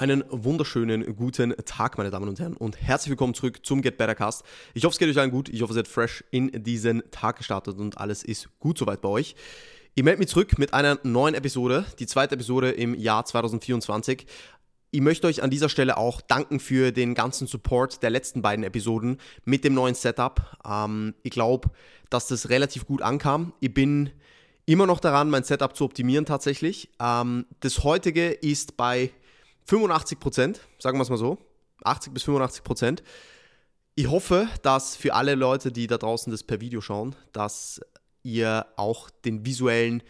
Einen wunderschönen guten Tag, meine Damen und Herren, und herzlich willkommen zurück zum Get Better Cast. Ich hoffe, es geht euch allen gut. Ich hoffe, ihr seid fresh in diesen Tag gestartet und alles ist gut soweit bei euch. Ich melde mich zurück mit einer neuen Episode, die zweite Episode im Jahr 2024. Ich möchte euch an dieser Stelle auch danken für den ganzen Support der letzten beiden Episoden mit dem neuen Setup. Ähm, ich glaube, dass das relativ gut ankam. Ich bin immer noch daran, mein Setup zu optimieren tatsächlich. Ähm, das heutige ist bei 85 Prozent, sagen wir es mal so, 80 bis 85 Prozent. Ich hoffe, dass für alle Leute, die da draußen das per Video schauen, dass ihr auch den visuellen,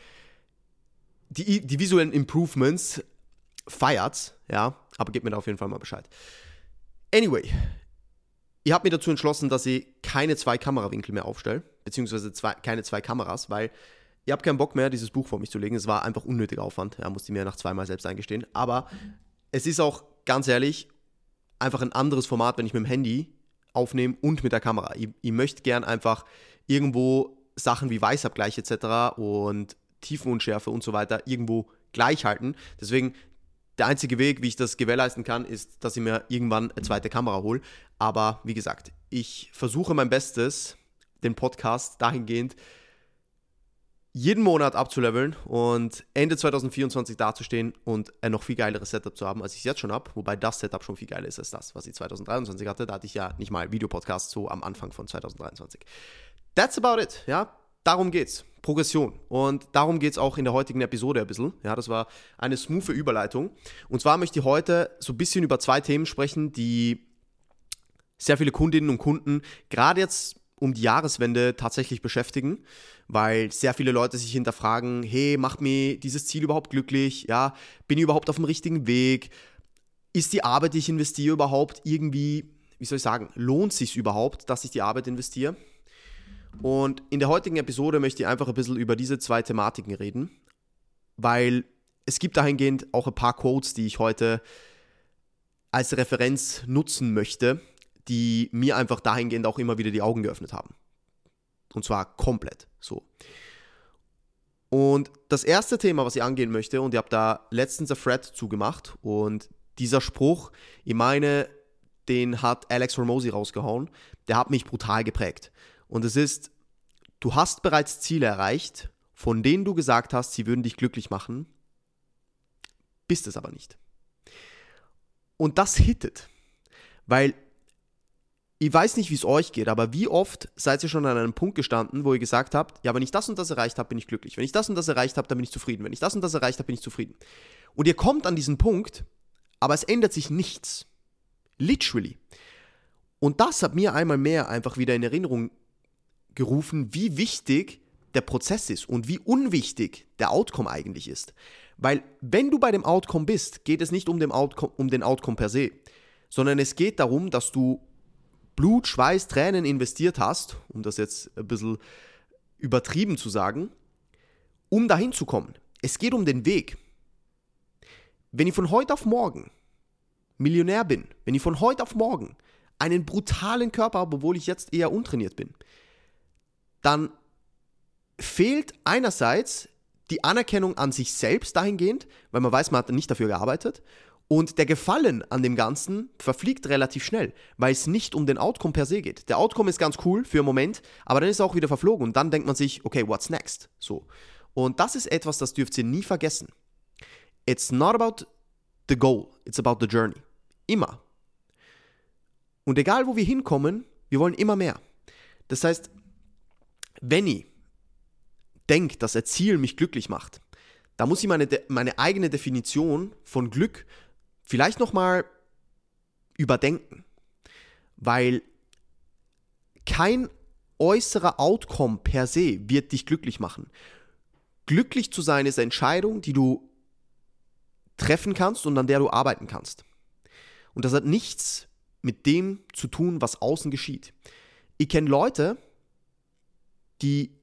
die, die visuellen Improvements feiert, ja, aber gebt mir da auf jeden Fall mal Bescheid. Anyway, ich habe mir dazu entschlossen, dass ich keine zwei Kamerawinkel mehr aufstelle, beziehungsweise zwei, keine zwei Kameras, weil ich habe keinen Bock mehr, dieses Buch vor mich zu legen. Es war einfach unnötiger Aufwand, ja, musste ich mir nach zweimal selbst eingestehen. Aber es ist auch ganz ehrlich einfach ein anderes Format, wenn ich mit dem Handy aufnehme und mit der Kamera. Ich, ich möchte gern einfach irgendwo Sachen wie Weißabgleich etc. und Tiefenunschärfe und so weiter irgendwo gleich halten. Deswegen der einzige Weg, wie ich das gewährleisten kann, ist, dass ich mir irgendwann eine zweite Kamera hole. Aber wie gesagt, ich versuche mein Bestes, den Podcast dahingehend jeden Monat abzuleveln und Ende 2024 dazustehen und ein noch viel geileres Setup zu haben, als ich es jetzt schon habe. Wobei das Setup schon viel geiler ist als das, was ich 2023 hatte. Da hatte ich ja nicht mal Videopodcast so am Anfang von 2023. That's about it, ja. Darum geht's. Progression. Und darum geht es auch in der heutigen Episode ein bisschen. Ja, das war eine smooth Überleitung. Und zwar möchte ich heute so ein bisschen über zwei Themen sprechen, die sehr viele Kundinnen und Kunden gerade jetzt um die Jahreswende tatsächlich beschäftigen, weil sehr viele Leute sich hinterfragen, hey, macht mir dieses Ziel überhaupt glücklich? Ja, bin ich überhaupt auf dem richtigen Weg? Ist die Arbeit, die ich investiere, überhaupt irgendwie, wie soll ich sagen, lohnt sich überhaupt, dass ich die Arbeit investiere? Und in der heutigen Episode möchte ich einfach ein bisschen über diese zwei Thematiken reden, weil es gibt dahingehend auch ein paar Quotes, die ich heute als Referenz nutzen möchte, die mir einfach dahingehend auch immer wieder die Augen geöffnet haben. Und zwar komplett so. Und das erste Thema, was ich angehen möchte, und ich habe da letztens ein Thread zugemacht, und dieser Spruch, ich meine, den hat Alex Ramosi rausgehauen, der hat mich brutal geprägt. Und es ist, du hast bereits Ziele erreicht, von denen du gesagt hast, sie würden dich glücklich machen, bist es aber nicht. Und das hittet, weil ich weiß nicht, wie es euch geht, aber wie oft seid ihr schon an einem Punkt gestanden, wo ihr gesagt habt, ja, wenn ich das und das erreicht habe, bin ich glücklich. Wenn ich das und das erreicht habe, dann bin ich zufrieden. Wenn ich das und das erreicht habe, bin ich zufrieden. Und ihr kommt an diesen Punkt, aber es ändert sich nichts. Literally. Und das hat mir einmal mehr einfach wieder in Erinnerung gerufen, wie wichtig der Prozess ist und wie unwichtig der Outcome eigentlich ist. Weil wenn du bei dem Outcome bist, geht es nicht um den Outcome, um den Outcome per se, sondern es geht darum, dass du Blut, Schweiß, Tränen investiert hast, um das jetzt ein bisschen übertrieben zu sagen, um dahin zu kommen. Es geht um den Weg. Wenn ich von heute auf morgen Millionär bin, wenn ich von heute auf morgen einen brutalen Körper habe, obwohl ich jetzt eher untrainiert bin, dann fehlt einerseits die Anerkennung an sich selbst dahingehend, weil man weiß, man hat nicht dafür gearbeitet und der Gefallen an dem Ganzen verfliegt relativ schnell, weil es nicht um den Outcome per se geht. Der Outcome ist ganz cool für einen Moment, aber dann ist er auch wieder verflogen und dann denkt man sich, okay, what's next? So. Und das ist etwas, das dürft ihr nie vergessen. It's not about the goal, it's about the journey. Immer. Und egal, wo wir hinkommen, wir wollen immer mehr. Das heißt, wenn ich denke, dass ein Ziel mich glücklich macht, da muss ich meine, meine eigene Definition von Glück vielleicht nochmal überdenken, weil kein äußerer Outcome per se wird dich glücklich machen. Glücklich zu sein ist eine Entscheidung, die du treffen kannst und an der du arbeiten kannst. Und das hat nichts mit dem zu tun, was außen geschieht. Ich kenne Leute, die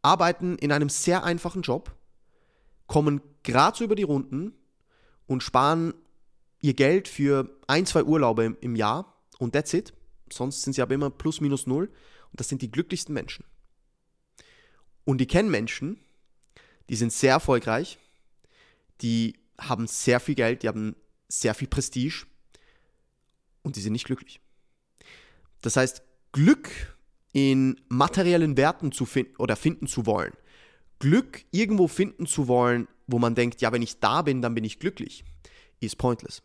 arbeiten in einem sehr einfachen Job, kommen gerade so über die Runden und sparen ihr Geld für ein, zwei Urlaube im, Jahr und that's it. Sonst sind sie aber immer plus minus null und das sind die glücklichsten Menschen. Und die kennen Menschen, die sind sehr erfolgreich, die haben sehr viel Geld, die haben sehr viel Prestige und die sind nicht glücklich. Das heißt, Glück in materiellen Werten zu finden oder finden zu wollen, Glück irgendwo finden zu wollen, wo man denkt, ja, wenn ich da bin, dann bin ich glücklich, ist pointless.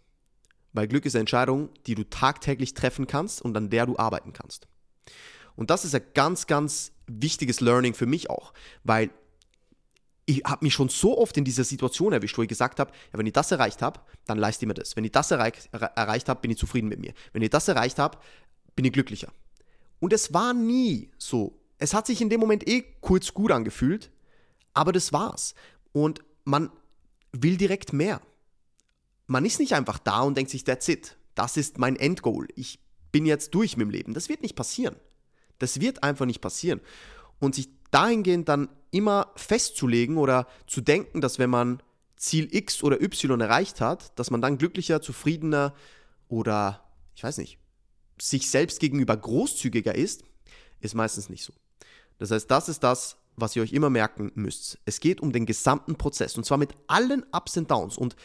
Weil Glück ist eine Entscheidung, die du tagtäglich treffen kannst und an der du arbeiten kannst. Und das ist ein ganz, ganz wichtiges Learning für mich auch, weil ich habe mich schon so oft in dieser Situation erwischt, wo ich gesagt habe, ja, wenn ich das erreicht habe, dann leiste ich mir das. Wenn ich das erreich, erreicht habe, bin ich zufrieden mit mir. Wenn ich das erreicht habe, bin ich glücklicher. Und es war nie so. Es hat sich in dem Moment eh kurz gut angefühlt, aber das war's. Und man will direkt mehr. Man ist nicht einfach da und denkt sich, that's it. Das ist mein Endgoal. Ich bin jetzt durch mit dem Leben. Das wird nicht passieren. Das wird einfach nicht passieren. Und sich dahingehend dann immer festzulegen oder zu denken, dass wenn man Ziel X oder Y erreicht hat, dass man dann glücklicher, zufriedener oder, ich weiß nicht, sich selbst gegenüber großzügiger ist, ist meistens nicht so. Das heißt, das ist das, was ihr euch immer merken müsst. Es geht um den gesamten Prozess und zwar mit allen Ups und Downs. Und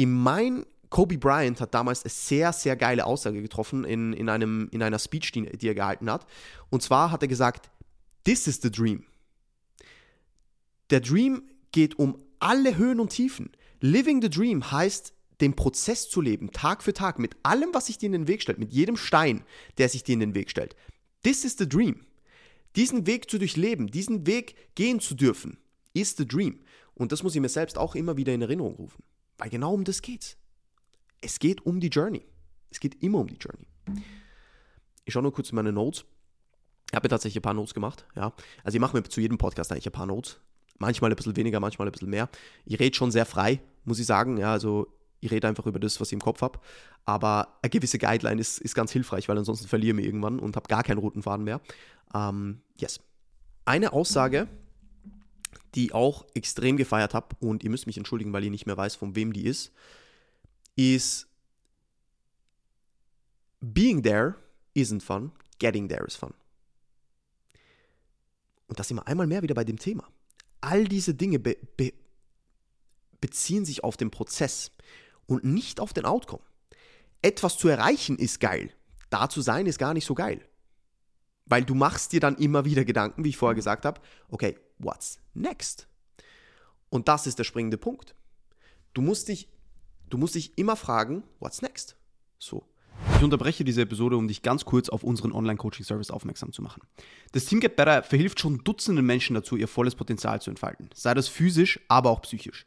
in mein Kobe Bryant hat damals eine sehr, sehr geile Aussage getroffen in, in, einem, in einer Speech, die, die er gehalten hat. Und zwar hat er gesagt, This is the dream. Der Dream geht um alle Höhen und Tiefen. Living the Dream heißt, den Prozess zu leben, Tag für Tag, mit allem, was sich dir in den Weg stellt, mit jedem Stein, der sich dir in den Weg stellt. This is the dream. Diesen Weg zu durchleben, diesen Weg gehen zu dürfen, ist the dream. Und das muss ich mir selbst auch immer wieder in Erinnerung rufen. Weil genau um das geht's. Es geht um die Journey. Es geht immer um die Journey. Ich schaue nur kurz in meine Notes. Ich habe mir tatsächlich ein paar Notes gemacht. Ja. Also ich mache mir zu jedem Podcast eigentlich ein paar Notes. Manchmal ein bisschen weniger, manchmal ein bisschen mehr. Ich rede schon sehr frei, muss ich sagen. Ja, also ich rede einfach über das, was ich im Kopf habe. Aber eine gewisse Guideline ist, ist ganz hilfreich, weil ansonsten verliere ich mich irgendwann und habe gar keinen roten Faden mehr. Ähm, yes. Eine Aussage, die auch extrem gefeiert habe, und ihr müsst mich entschuldigen, weil ich nicht mehr weiß, von wem die ist, ist Being there isn't fun, getting there is fun. Und das wir einmal mehr wieder bei dem Thema. All diese Dinge be be beziehen sich auf den Prozess und nicht auf den Outcome. Etwas zu erreichen ist geil. Da zu sein ist gar nicht so geil. Weil du machst dir dann immer wieder Gedanken, wie ich vorher gesagt habe, okay, what's next? Und das ist der springende Punkt. Du musst dich, du musst dich immer fragen, what's next? So. Ich unterbreche diese Episode, um dich ganz kurz auf unseren Online-Coaching-Service aufmerksam zu machen. Das Team Get Better verhilft schon Dutzenden Menschen dazu, ihr volles Potenzial zu entfalten. Sei das physisch, aber auch psychisch.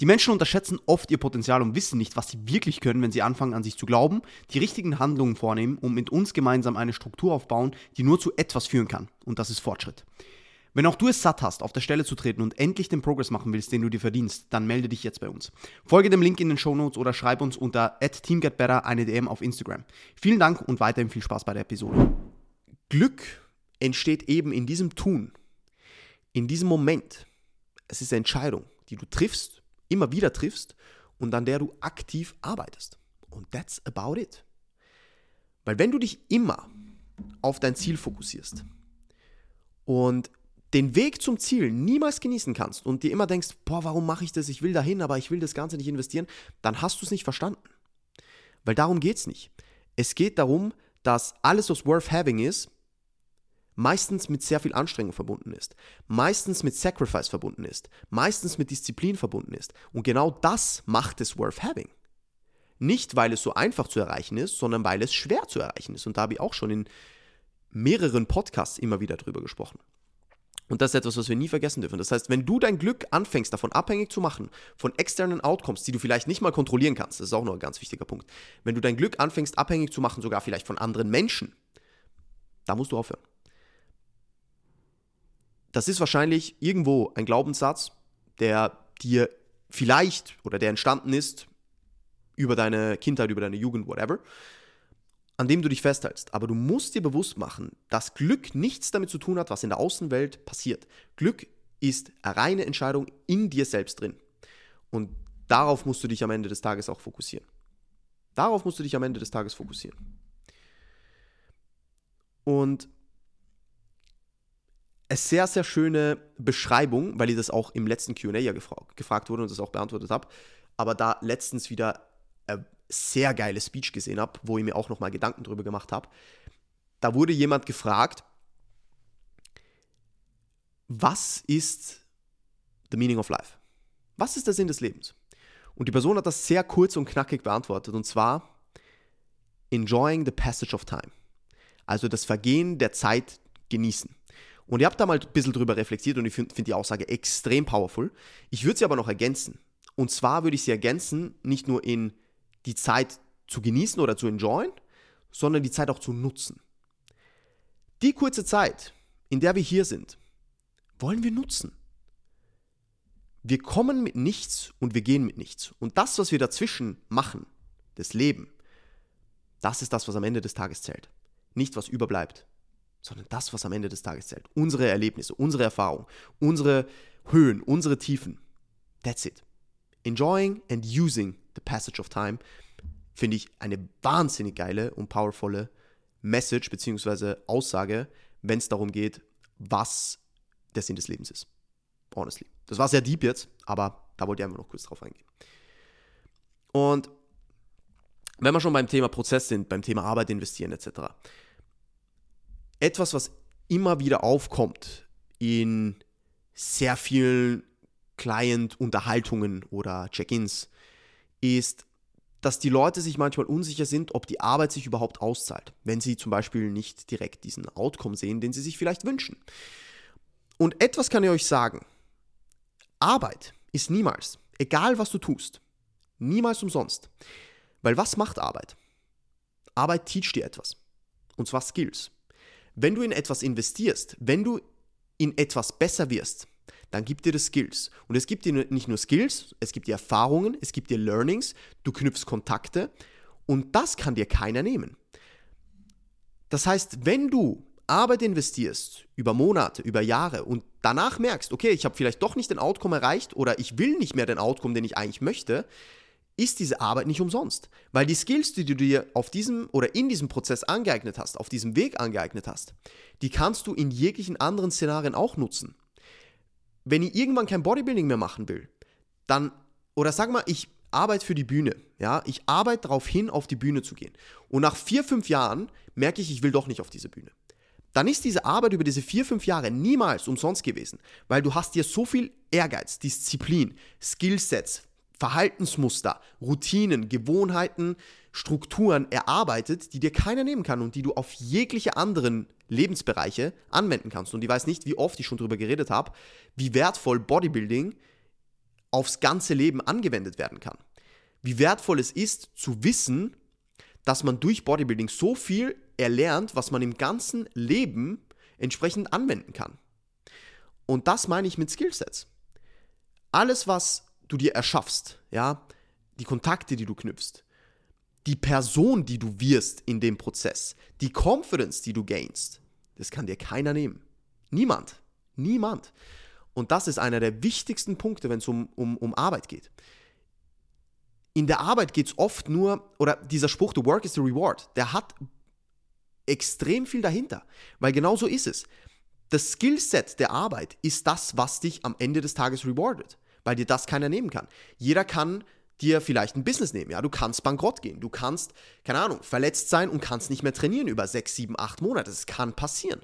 Die Menschen unterschätzen oft ihr Potenzial und wissen nicht, was sie wirklich können, wenn sie anfangen an sich zu glauben, die richtigen Handlungen vornehmen und mit uns gemeinsam eine Struktur aufbauen, die nur zu etwas führen kann. Und das ist Fortschritt. Wenn auch du es satt hast, auf der Stelle zu treten und endlich den Progress machen willst, den du dir verdienst, dann melde dich jetzt bei uns. Folge dem Link in den Show Notes oder schreib uns unter @teamgetbetter eine DM auf Instagram. Vielen Dank und weiterhin viel Spaß bei der Episode. Glück entsteht eben in diesem Tun, in diesem Moment. Es ist eine Entscheidung, die du triffst, immer wieder triffst und an der du aktiv arbeitest. Und that's about it. Weil wenn du dich immer auf dein Ziel fokussierst und den Weg zum Ziel niemals genießen kannst und dir immer denkst, boah, warum mache ich das? Ich will dahin, aber ich will das Ganze nicht investieren, dann hast du es nicht verstanden. Weil darum geht es nicht. Es geht darum, dass alles, was worth having ist, meistens mit sehr viel Anstrengung verbunden ist, meistens mit Sacrifice verbunden ist, meistens mit Disziplin verbunden ist. Und genau das macht es worth having. Nicht, weil es so einfach zu erreichen ist, sondern weil es schwer zu erreichen ist. Und da habe ich auch schon in mehreren Podcasts immer wieder drüber gesprochen. Und das ist etwas, was wir nie vergessen dürfen. Das heißt, wenn du dein Glück anfängst, davon abhängig zu machen, von externen Outcomes, die du vielleicht nicht mal kontrollieren kannst, das ist auch noch ein ganz wichtiger Punkt. Wenn du dein Glück anfängst, abhängig zu machen, sogar vielleicht von anderen Menschen, da musst du aufhören. Das ist wahrscheinlich irgendwo ein Glaubenssatz, der dir vielleicht oder der entstanden ist über deine Kindheit, über deine Jugend, whatever an dem du dich festhältst. Aber du musst dir bewusst machen, dass Glück nichts damit zu tun hat, was in der Außenwelt passiert. Glück ist eine reine Entscheidung in dir selbst drin. Und darauf musst du dich am Ende des Tages auch fokussieren. Darauf musst du dich am Ende des Tages fokussieren. Und eine sehr, sehr schöne Beschreibung, weil ich das auch im letzten QA ja gefra gefragt wurde und das auch beantwortet habe, aber da letztens wieder eine sehr geile Speech gesehen habe, wo ich mir auch nochmal Gedanken drüber gemacht habe. Da wurde jemand gefragt, was ist the meaning of life? Was ist der Sinn des Lebens? Und die Person hat das sehr kurz und knackig beantwortet und zwar enjoying the passage of time. Also das Vergehen der Zeit genießen. Und ihr habt da mal ein bisschen drüber reflektiert und ich finde find die Aussage extrem powerful. Ich würde sie aber noch ergänzen. Und zwar würde ich sie ergänzen, nicht nur in die Zeit zu genießen oder zu enjoyen, sondern die Zeit auch zu nutzen. Die kurze Zeit, in der wir hier sind, wollen wir nutzen. Wir kommen mit nichts und wir gehen mit nichts. Und das, was wir dazwischen machen, das Leben, das ist das, was am Ende des Tages zählt. Nicht, was überbleibt, sondern das, was am Ende des Tages zählt. Unsere Erlebnisse, unsere Erfahrungen, unsere Höhen, unsere Tiefen. That's it. Enjoying and using the passage of time finde ich eine wahnsinnig geile und powervolle Message bzw. Aussage, wenn es darum geht, was der Sinn des Lebens ist. Honestly. Das war sehr deep jetzt, aber da wollte ich einfach noch kurz drauf eingehen. Und wenn wir schon beim Thema Prozess sind, beim Thema Arbeit investieren etc. Etwas, was immer wieder aufkommt in sehr vielen Client-Unterhaltungen oder Check-ins, ist, dass die Leute sich manchmal unsicher sind, ob die Arbeit sich überhaupt auszahlt, wenn sie zum Beispiel nicht direkt diesen Outcome sehen, den sie sich vielleicht wünschen. Und etwas kann ich euch sagen. Arbeit ist niemals, egal was du tust, niemals umsonst. Weil was macht Arbeit? Arbeit teacht dir etwas. Und zwar Skills. Wenn du in etwas investierst, wenn du in etwas besser wirst, dann gibt dir das Skills. Und es gibt dir nicht nur Skills, es gibt dir Erfahrungen, es gibt dir Learnings, du knüpfst Kontakte und das kann dir keiner nehmen. Das heißt, wenn du Arbeit investierst über Monate, über Jahre und danach merkst, okay, ich habe vielleicht doch nicht den Outcome erreicht oder ich will nicht mehr den Outcome, den ich eigentlich möchte, ist diese Arbeit nicht umsonst. Weil die Skills, die du dir auf diesem oder in diesem Prozess angeeignet hast, auf diesem Weg angeeignet hast, die kannst du in jeglichen anderen Szenarien auch nutzen. Wenn ich irgendwann kein Bodybuilding mehr machen will, dann, oder sag mal, ich arbeite für die Bühne, ja, ich arbeite darauf hin, auf die Bühne zu gehen. Und nach vier, fünf Jahren merke ich, ich will doch nicht auf diese Bühne dann ist diese Arbeit über diese vier, fünf Jahre niemals umsonst gewesen, weil du hast dir so viel Ehrgeiz, Disziplin, Skillsets, Verhaltensmuster, Routinen, Gewohnheiten, Strukturen erarbeitet, die dir keiner nehmen kann und die du auf jegliche anderen Lebensbereiche anwenden kannst. Und ich weiß nicht, wie oft ich schon darüber geredet habe, wie wertvoll Bodybuilding aufs ganze Leben angewendet werden kann. Wie wertvoll es ist zu wissen, dass man durch Bodybuilding so viel erlernt, was man im ganzen Leben entsprechend anwenden kann. Und das meine ich mit Skillsets. Alles, was du dir erschaffst, ja, die Kontakte, die du knüpfst, die Person, die du wirst in dem Prozess, die Confidence, die du gainst, das kann dir keiner nehmen. Niemand. Niemand. Und das ist einer der wichtigsten Punkte, wenn es um, um, um Arbeit geht. In der Arbeit geht es oft nur, oder dieser Spruch, the work is the reward, der hat extrem viel dahinter. Weil genau so ist es. Das Skillset der Arbeit ist das, was dich am Ende des Tages rewardet, weil dir das keiner nehmen kann. Jeder kann dir vielleicht ein Business nehmen, ja, du kannst bankrott gehen, du kannst, keine Ahnung, verletzt sein und kannst nicht mehr trainieren über sechs, sieben, acht Monate, das kann passieren.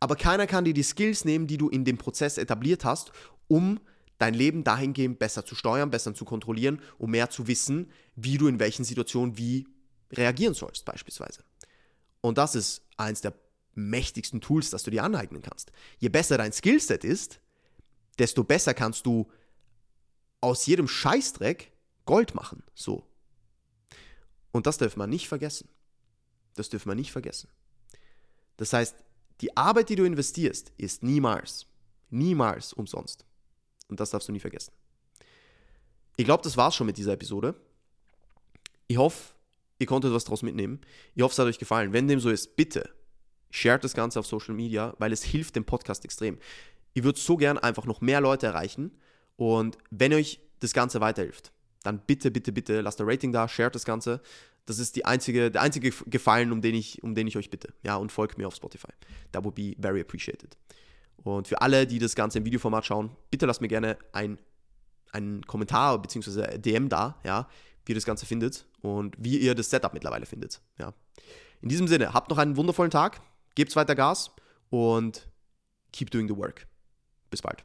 Aber keiner kann dir die Skills nehmen, die du in dem Prozess etabliert hast, um dein Leben dahingehend besser zu steuern, besser zu kontrollieren, um mehr zu wissen, wie du in welchen Situationen wie reagieren sollst, beispielsweise. Und das ist eins der mächtigsten Tools, das du dir aneignen kannst. Je besser dein Skillset ist, desto besser kannst du aus jedem Scheißdreck Gold machen. So. Und das darf man nicht vergessen. Das dürfen wir nicht vergessen. Das heißt, die Arbeit, die du investierst, ist niemals, niemals umsonst. Und das darfst du nie vergessen. Ich glaube, das war's schon mit dieser Episode. Ich hoffe, Ihr konntet was daraus mitnehmen. Ich hoffe, es hat euch gefallen. Wenn dem so ist, bitte shared das Ganze auf Social Media, weil es hilft dem Podcast extrem. Ich würde so gern einfach noch mehr Leute erreichen. Und wenn euch das Ganze weiterhilft, dann bitte, bitte, bitte lasst ein Rating da, shared das Ganze. Das ist die einzige, der einzige Gefallen, um den, ich, um den ich euch bitte. Ja, und folgt mir auf Spotify. That would be very appreciated. Und für alle, die das Ganze im Videoformat schauen, bitte lasst mir gerne ein, einen Kommentar bzw. DM da, ja, wie ihr das Ganze findet und wie ihr das Setup mittlerweile findet. Ja. In diesem Sinne, habt noch einen wundervollen Tag, gebt weiter Gas und keep doing the work. Bis bald.